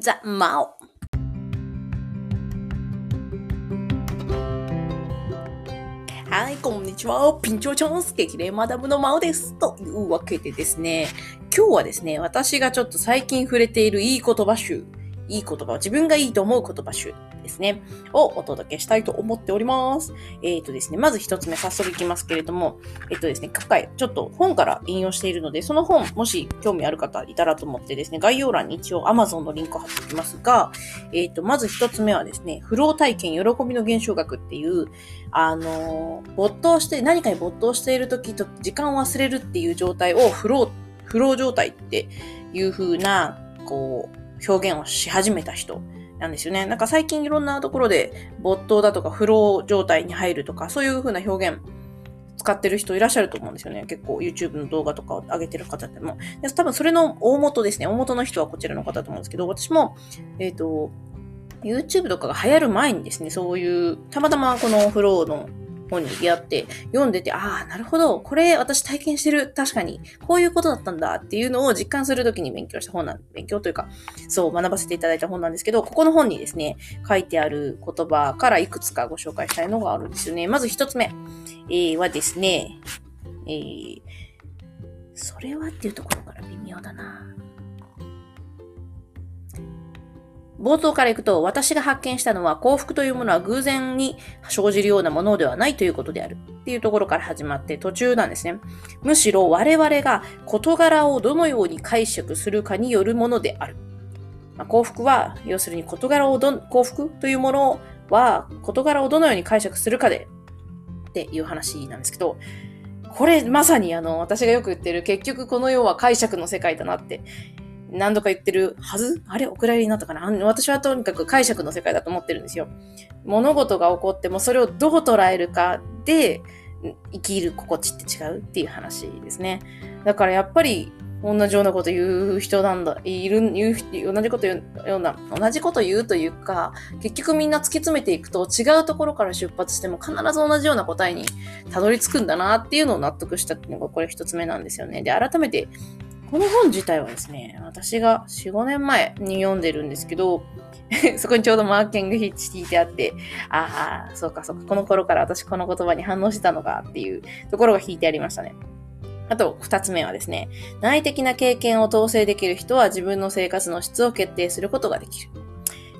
ザ・マオ。はい、こんにちは。ピンチョチョンス激励マダムのマオです。というわけでですね、今日はですね、私がちょっと最近触れているいい言葉集いい言葉自分がいいと思う言葉集ですね、をお届けしたいと思っております。えっ、ー、とですね、まず一つ目早速いきますけれども、えっ、ー、とですね、今回ちょっと本から引用しているので、その本、もし興味ある方いたらと思ってですね、概要欄に一応 Amazon のリンクを貼っておきますが、えっ、ー、と、まず一つ目はですね、フロー体験喜びの現象学っていう、あの没頭して、何かに没頭している時と時間を忘れるっていう状態をフロー、フロー状態っていう風な、こう、表現をし始めた人なんですよね。なんか最近いろんなところで没頭だとかフロー状態に入るとか、そういう風な表現使ってる人いらっしゃると思うんですよね。結構 YouTube の動画とかを上げてる方でも。で多分それの大元ですね。大元の人はこちらの方だと思うんですけど、私も、えっ、ー、と、YouTube とかが流行る前にですね、そういう、たまたまこのフローの本に出会って読んでて、ああ、なるほど。これ私体験してる。確かに。こういうことだったんだっていうのを実感するときに勉強した本なん、勉強というか、そう学ばせていただいた本なんですけど、ここの本にですね、書いてある言葉からいくつかご紹介したいのがあるんですよね。まず一つ目、えー、はですね、えー、それはっていうところから微妙だな。冒頭からいくと、私が発見したのは幸福というものは偶然に生じるようなものではないということである。っていうところから始まって途中なんですね。むしろ我々が事柄をどのように解釈するかによるものである。まあ、幸福は、要するに事柄をど、幸福というものは事柄をどのように解釈するかでっていう話なんですけど、これまさにあの、私がよく言ってる結局この世は解釈の世界だなって何度か言ってるはず？あれ？お蔵入りになったかな？私はとにかく解釈の世界だと思ってるんですよ。物事が起こってもそれをどう捉えるかで生きる心地って違うっていう話ですね。だからやっぱり同じようなこと言う人なんだ、いる、言う、同じこと言うような、同じこと言うというか、結局みんな突き詰めていくと違うところから出発しても必ず同じような答えにたどり着くんだなっていうのを納得したっていうのがこれ一つ目なんですよね。で、改めてこの本自体はですね、私が4、5年前に読んでるんですけど、そこにちょうどマーキングヒッチ引いてあって、ああ、そうかそうか、この頃から私この言葉に反応してたのかっていうところが引いてありましたね。あと、二つ目はですね、内的な経験を統制できる人は自分の生活の質を決定することができる。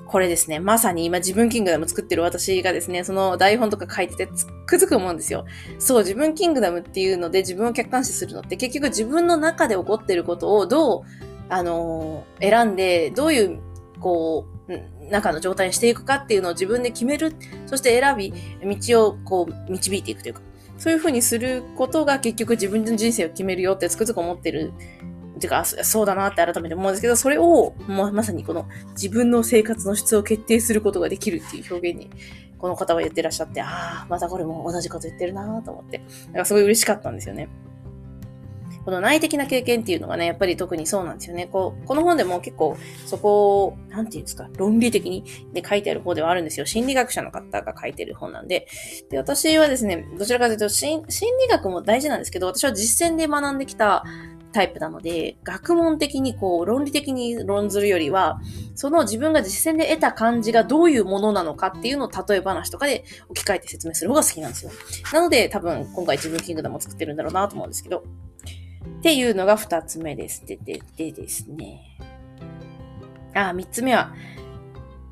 これですね、まさに今自分キングダム作ってる私がですね、その台本とか書いててつくづく思うんですよ。そう、自分キングダムっていうので自分を客観視するのって結局自分の中で起こってることをどう、あのー、選んで、どういう、こう、中の状態にしていくかっていうのを自分で決める。そして選び、道をこう、導いていくというか、そういうふうにすることが結局自分の人生を決めるよってつくづく思ってるてか、そうだなって改めて思うんですけど、それを、ままさにこの自分の生活の質を決定することができるっていう表現に、この方は言ってらっしゃって、ああ、またこれも同じこと言ってるなと思って、なんかすごい嬉しかったんですよね。この内的な経験っていうのがね、やっぱり特にそうなんですよね。こう、この本でも結構そこを、なんていうんですか、論理的にで書いてある方ではあるんですよ。心理学者の方が書いてる本なんで。で、私はですね、どちらかというと、心理学も大事なんですけど、私は実践で学んできたタイプなので、学問的にこう、論理的に論ずるよりは、その自分が実践で得た感じがどういうものなのかっていうのを例え話とかで置き換えて説明する方が好きなんですよ。なので、多分今回自分キングダムを作ってるんだろうなと思うんですけど、っていうのが2つ目です。で、で、でですね。あ、三つ目は、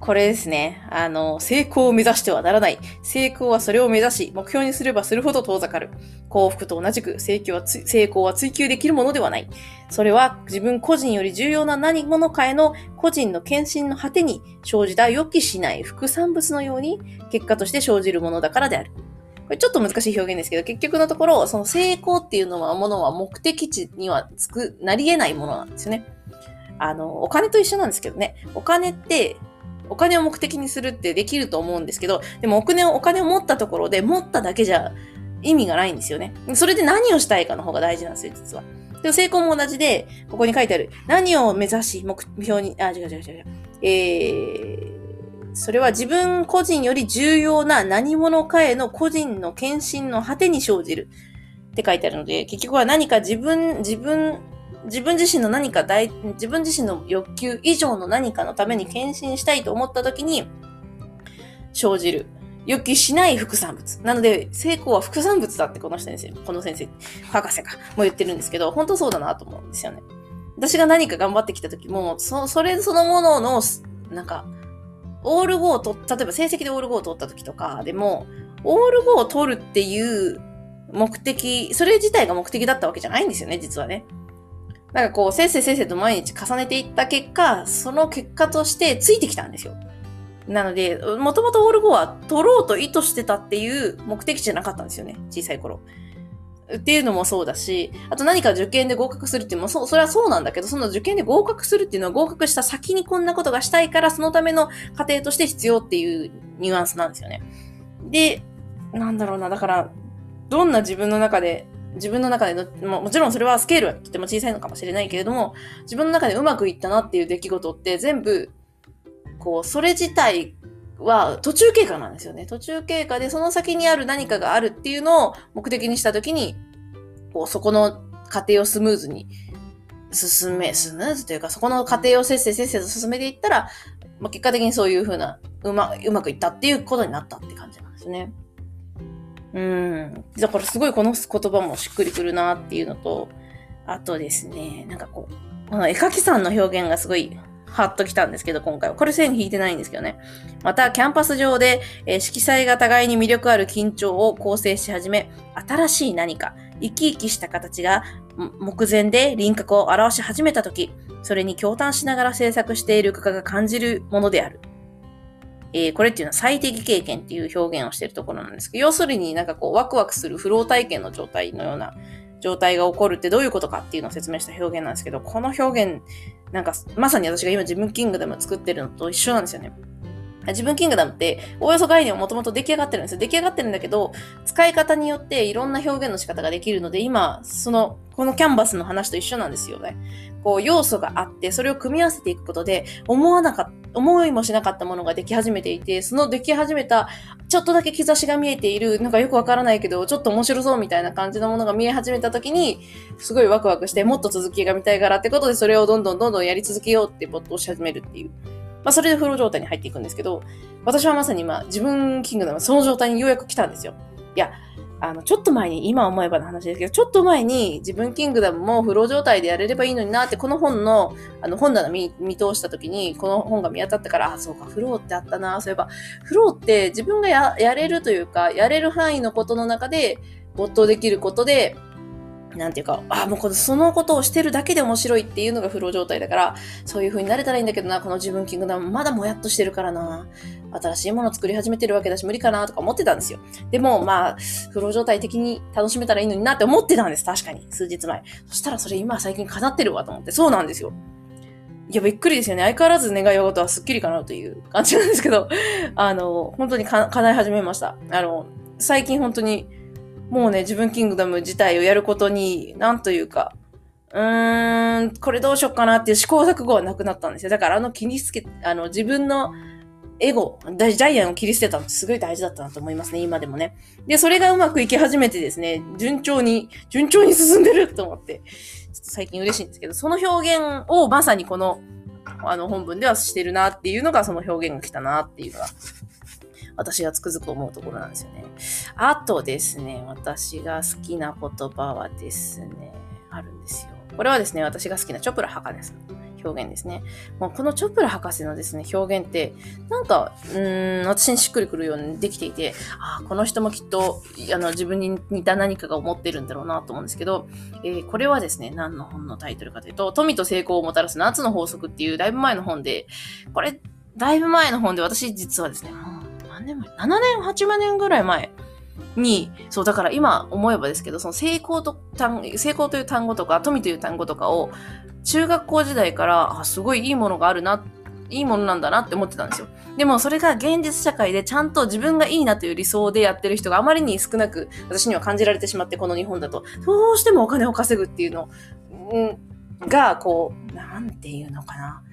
これですね。あの、成功を目指してはならない。成功はそれを目指し、目標にすればするほど遠ざかる。幸福と同じく成功は成功は追求できるものではない。それは自分個人より重要な何者かへの個人の献身の果てに生じた予期しない副産物のように結果として生じるものだからである。これちょっと難しい表現ですけど、結局のところ、その成功っていうのは、ものは目的地にはつく、なり得ないものなんですよね。あの、お金と一緒なんですけどね。お金って、お金を目的にするってできると思うんですけど、でもお金を、お金を持ったところで持っただけじゃ意味がないんですよね。それで何をしたいかの方が大事なんですよ、実は。でも成功も同じで、ここに書いてある。何を目指し、目標に、あ、違う違う違う違う。えー、それは自分個人より重要な何者かへの個人の献身の果てに生じるって書いてあるので、結局は何か自分、自分自分自身の何か大、自分自身の欲求以上の何かのために献身したいと思った時に生じる欲求しない副産物。なので、成功は副産物だってこの先生、この先生、博士か、も言ってるんですけど、本当そうだなと思うんですよね。私が何か頑張ってきた時も、そ、それそのものの、なんか、オール5を取っ例えば成績でオール5を取った時とかでも、オール5を取るっていう目的、それ自体が目的だったわけじゃないんですよね、実はね。なんかこう、せっせせっせと毎日重ねていった結果、その結果としてついてきたんですよ。なので、もともとオール5は取ろうと意図してたっていう目的地じゃなかったんですよね、小さい頃。っていうのもそうだし、あと何か受験で合格するっていうのも、そそれはそうなんだけど、その受験で合格するっていうのは合格した先にこんなことがしたいから、そのための過程として必要っていうニュアンスなんですよね。で、なんだろうな、だから、どんな自分の中で、自分の中でも、もちろんそれはスケールはとても小さいのかもしれないけれども、自分の中でうまくいったなっていう出来事って全部、こう、それ自体は途中経過なんですよね。途中経過でその先にある何かがあるっていうのを目的にしたときに、こう、そこの過程をスムーズに進め、スムーズというか、そこの過程をせっせせっせと進めていったら、まあ、結果的にそういうふうな、うま、うまくいったっていうことになったって感じなんですね。うん。だからすごいこの言葉もしっくりくるなっていうのと、あとですね、なんかこう、この絵描きさんの表現がすごいハッときたんですけど、今回は。これ線引いてないんですけどね。また、キャンパス上で、えー、色彩が互いに魅力ある緊張を構成し始め、新しい何か、生き生きした形が目前で輪郭を表し始めたとき、それに共感しながら制作している画家が感じるものである。えー、これっていうのは最適経験っていう表現をしているところなんですけど、要するになんかこうワクワクするフロー体験の状態のような状態が起こるってどういうことかっていうのを説明した表現なんですけど、この表現、なんかまさに私が今自分キングでも作ってるのと一緒なんですよね。自分キングダムって、おおよそ概念はもともと出来上がってるんですよ。出来上がってるんだけど、使い方によっていろんな表現の仕方ができるので、今、その、このキャンバスの話と一緒なんですよね。こう、要素があって、それを組み合わせていくことで、思わなかった、思いもしなかったものができ始めていて、そのでき始めた、ちょっとだけ兆しが見えている、なんかよくわからないけど、ちょっと面白そうみたいな感じのものが見え始めた時に、すごいワクワクして、もっと続きが見たいからってことで、それをどんどんどんどんやり続けようって没頭し始めるっていう。まあ、それでフロー状態に入っていくんですけど、私はまさに今、自分キングダム、その状態にようやく来たんですよ。いや、あの、ちょっと前に、今思えばの話ですけど、ちょっと前に自分キングダムもフロー状態でやれればいいのになって、この本の、あの、本棚見見通した時に、この本が見当たったから、あ、そうか、フローってあったな、そういえば、フローって自分がややれるというか、やれる範囲のことの中で、没頭できることで、なんていうか、あ、もうこの、そのことをしてるだけで面白いっていうのがフロー状態だから、そういう風になれたらいいんだけどな、この自分キングダムまだもやっとしてるからな、新しいもの作り始めてるわけだし無理かなとか思ってたんですよ。でも、まあ、フロー状態的に楽しめたらいいのになって思ってたんです、確かに。数日前。そしたらそれ今最近叶ってるわと思って、そうなんですよ。いや、びっくりですよね。相変わらず願い事はスッキリかなという感じなんですけど、あの、本当に叶い始めました。あの、最近本当に、もうね、自分キングダム自体をやることに、なんというか、うーん、これどうしよっかなっていう試行錯誤はなくなったんですよ。だからあの切りつけ、あの自分のエゴ、ジャイアンを切り捨てたのってすごい大事だったなと思いますね、今でもね。で、それがうまくいき始めてですね、順調に、順調に進んでると思って、ちょっと最近嬉しいんですけど、その表現をまさにこの、あの本文ではしてるなっていうのが、その表現が来たなっていうのが私がつくづく思うところなんですよね。あとですね、私が好きな言葉はですね、あるんですよ。これはですね、私が好きなチョプラ博士の表現ですね。もうこのチョプラ博士のですね、表現って、なんか、うーん、私にしっくりくるようにできていて、ああ、この人もきっと、あの、自分に似た何かが思ってるんだろうなと思うんですけど、えー、これはですね、何の本のタイトルかというと、富と成功をもたらす夏の法則っていうだいぶ前の本で、これ、だいぶ前の本で私実はですね、年前 ?7 年、8年ぐらい前に、そう、だから今思えばですけど、その成功と単、成功という単語とか、富という単語とかを、中学校時代から、あ、すごいいいものがあるな、いいものなんだなって思ってたんですよ。でもそれが現実社会でちゃんと自分がいいなという理想でやってる人があまりに少なく私には感じられてしまってこの日本だとどうしてもお金を稼ぐっていうのがこうなんていうのかな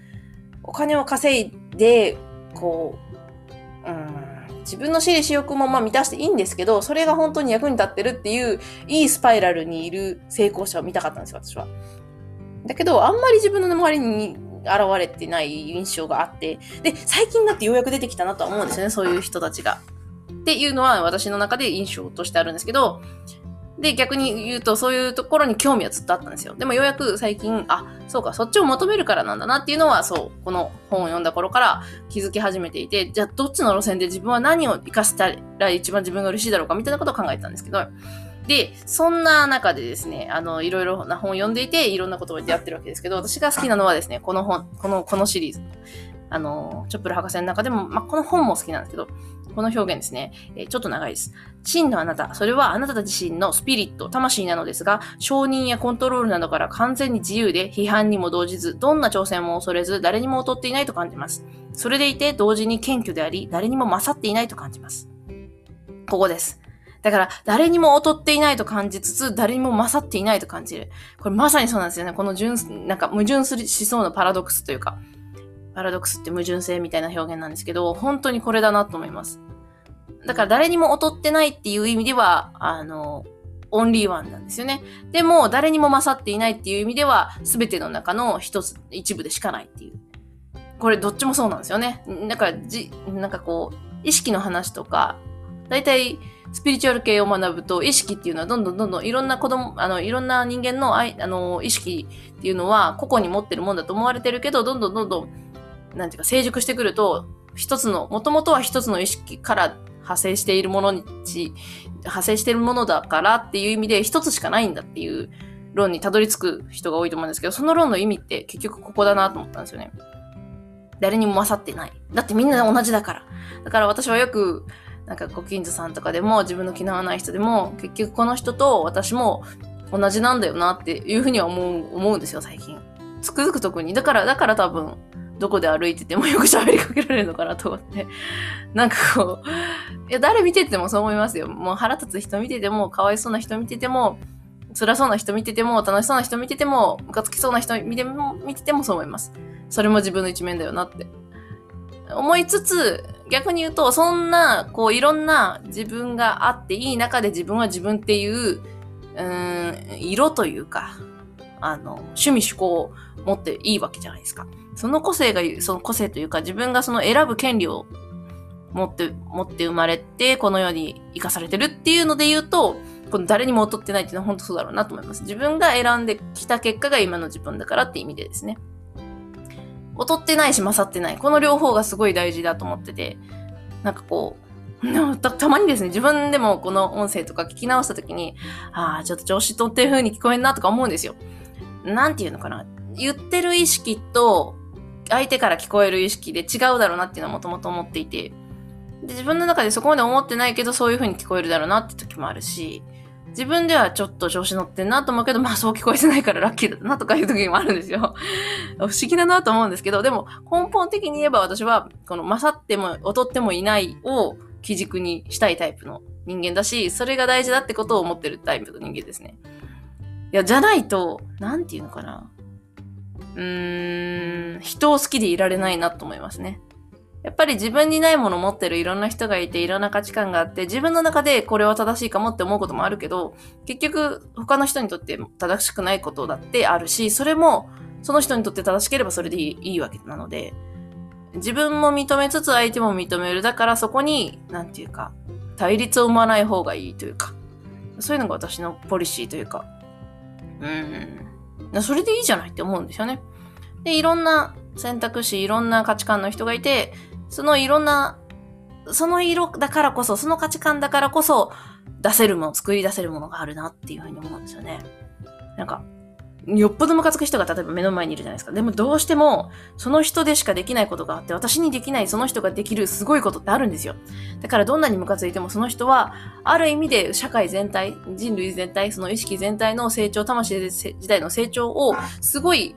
お金を稼いでこう自分の私利私欲もまあ満たしていいんですけど、それが本当に役に立ってるっていう、いいスパイラルにいる成功者を見たかったんですよ、私は。だけど、あんまり自分の周りに現れてない印象があって、で、最近だってようやく出てきたなとは思うんですよね、そういう人たちが。っていうのは私の中で印象としてあるんですけど、で、逆に言うと、そういうところに興味はずっとあったんですよ。でもようやく最近、あ、そうか、そっちを求めるからなんだなっていうのは、そう、この本を読んだ頃から気づき始めていて、じゃあどっちの路線で自分は何を活かしたら一番自分が嬉しいだろうかみたいなことを考えたんですけど、で、そんな中でですね、あの、いろいろな本を読んでいて、いろんなことをやってるわけですけど、私が好きなのはですね、この本、この、このシリーズ。あの、チョップル博士の中でも、まあ、この本も好きなんですけど、この表現ですね、え、ちょっと長いです。真のあなた、それはあなた自身のスピリット、魂なのですが、承認やコントロールなどから完全に自由で、批判にも動じず、どんな挑戦も恐れず、誰にも劣っていないと感じます。それでいて、同時に謙虚であり、誰にも勝っていないと感じます。ここです。だから、誰にも劣っていないと感じつつ、誰にも勝っていないと感じる。これまさにそうなんですよね。この純、なんか矛盾するしそうなパラドックスというか、パラドックスって矛盾性みたいな表現なんですけど、本当にこれだなと思います。だから誰にも劣ってないっていう意味では、あの、オンリーワンなんですよね。でも、誰にも勝っていないっていう意味では、すべての中の一つ、一部でしかないっていう。これどっちもそうなんですよね。だから、じ、なんかこう、意識の話とか、大体、スピリチュアル系を学ぶと、意識っていうのはどんどんどんどんいろんな子供、あの、いろんな人間のあの意識っていうのは個々に持ってるもんだと思われてるけど、どんどんどんどん、なんていうか、成熟してくると、一つの、もともとは一つの意識から派生しているものに、派生しているものだからっていう意味で一つしかないんだっていう論にたどり着く人が多いと思うんですけど、その論の意味って結局ここだなと思ったんですよね。誰にも勝ってない。だってみんな同じだから。だから私はよく、なんかご近所さんとかでも自分の気の合わない人でも結局この人と私も同じなんだよなっていうふうには思う思うんですよ最近つくづく特にだからだから多分どこで歩いててもよく喋りかけられるのかなと思って。なんかこういや誰見ててもそう思いますよ。もう腹立つ人見ててもかわいそうな人見てても辛そうな人見てても楽しそうな人見ててもムカつきそうな人見ても見ててもそう思います。それも自分の一面だよなって。思いつつ、逆に言うと、そんな、こう、いろんな自分があっていい中で自分は自分っていう、うん、色というか、あの、趣味趣向を持っていいわけじゃないですか。その個性が、その個性というか、自分がその選ぶ権利を持って、持って生まれて、この世に生かされてるっていうので言うと、この誰にも劣ってないっていうのは本当そうだろうなと思います。自分が選んできた結果が今の自分だからって意味でですね。劣ってないし勝ってない。この両方がすごい大事だと思ってて、なんかこう、たたまにですね、自分でもこの音声とか聞き直した時に、ああ、ちょっと調子取ってる風に聞こえんなとか思うんですよ。なんていうのかな。言ってる意識と、相手から聞こえる意識で違うだろうなっていうのはもともと思っていて、で自分の中でそこまで思ってないけど、そういう風に聞こえるだろうなって時もあるし、自分ではちょっと調子乗ってんなと思うけど、まあそう聞こえてないからラッキーだなとかいう時もあるんですよ。不思議だなと思うんですけど、でも根本的に言えば私は、この勝っても劣ってもいないを基軸にしたいタイプの人間だし、それが大事だってことを思ってるタイプの人間ですね。いや、じゃないと、なんていうのかな。うーん、人を好きでいられないなと思いますね。やっぱり自分にないものを持ってるいろんな人がいて、いろんな価値観があって、自分の中でこれは正しいかもって思うこともあるけど、結局他の人にとって正しくないことだってあるし、それもその人にとって正しければそれでいいわけなので、自分も認めつつ相手も認める。だからそこに、なんていうか、対立を生まない方がいいというか、そういうのが私のポリシーというか、うん。それでいいじゃないって思うんですよね。で、いろんな選択肢、いろんな価値観の人がいて、そのいろんな、その色だからこそ、その価値観だからこそ、出せるもの、作り出せるものがあるなっていうふうに思うんですよね。なんか、よっぽどムカつく人が例えば目の前にいるじゃないですか。でもどうしても、その人でしかできないことがあって、私にできないその人ができるすごいことってあるんですよ。だからどんなにムカついてもその人は、ある意味で社会全体、人類全体、その意識全体の成長、魂時代の成長を、すごい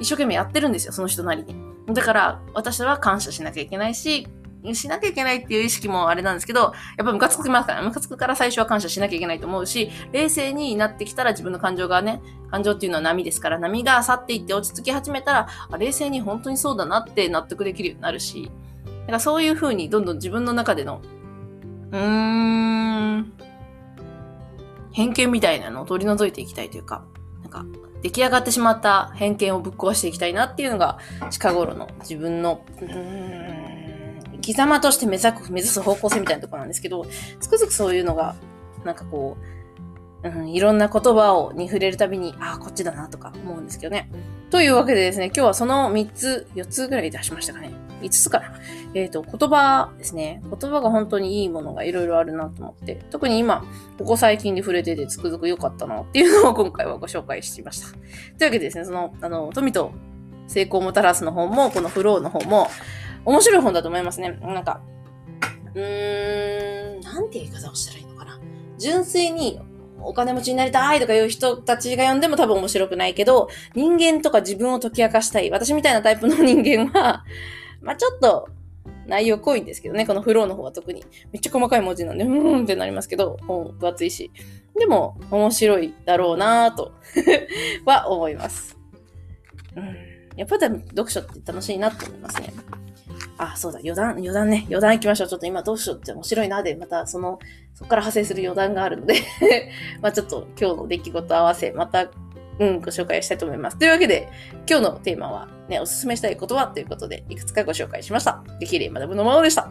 一生懸命やってるんですよ、その人なりに。だから、私は感謝しなきゃいけないし、しなきゃいけないっていう意識もあれなんですけど、やっぱムカつきますから、ムカつくから最初は感謝しなきゃいけないと思うし、冷静になってきたら自分の感情がね、感情っていうのは波ですから、波が去っていって落ち着き始めたら、あ冷静に本当にそうだなって納得できるようになるし、だからそういう風にどんどん自分の中での、うーん、偏見みたいなのを取り除いていきたいというか、なんか、出来上がってしまった偏見をぶっ壊していきたいなっていうのが近頃の自分の、うーん、生き様として目指目指す方向性みたいなとこなんですけど、つくづくそういうのが、なんかこう、うん、いろんな言葉をに触れるたびに、ああ、こっちだなとか思うんですけどね。というわけでですね、今日はその3つ、4つぐらい出しましたかね。5つかな。えっ、ー、と、言葉ですね。言葉が本当にいいものがいろいろあるなと思って、特に今、ここ最近で触れててつくづく良かったなっていうのを今回はご紹介しました。というわけでですね、その、あの、富と成功をもたらすの方も、このフローの方も、面白い本だと思いますね。なんか、うーん、なんて言い方をしたらいいのかな。純粋にお金持ちになりたいとかいう人たちが読んでも多分面白くないけど、人間とか自分を解き明かしたい。私みたいなタイプの人間は、まあちょっと内容濃いんですけどね、このフローの方は特に。めっちゃ細かい文字なんで、うーんってなりますけど、本分厚いし。でも、面白いだろうなぁと は思います。うん。やっぱり読書って楽しいなと思いますね。あ、そうだ、余談、余談ね。余談行きましょう。ちょっと今どうしようって面白いなで、またその、そこから派生する余談があるので まあちょっと今日の出来事合わせ、またうん、ご紹介したいと思います。というわけで、今日のテーマはね、おすすめしたいことは？ということで、いくつかご紹介しました。できれば学ぶのものでした。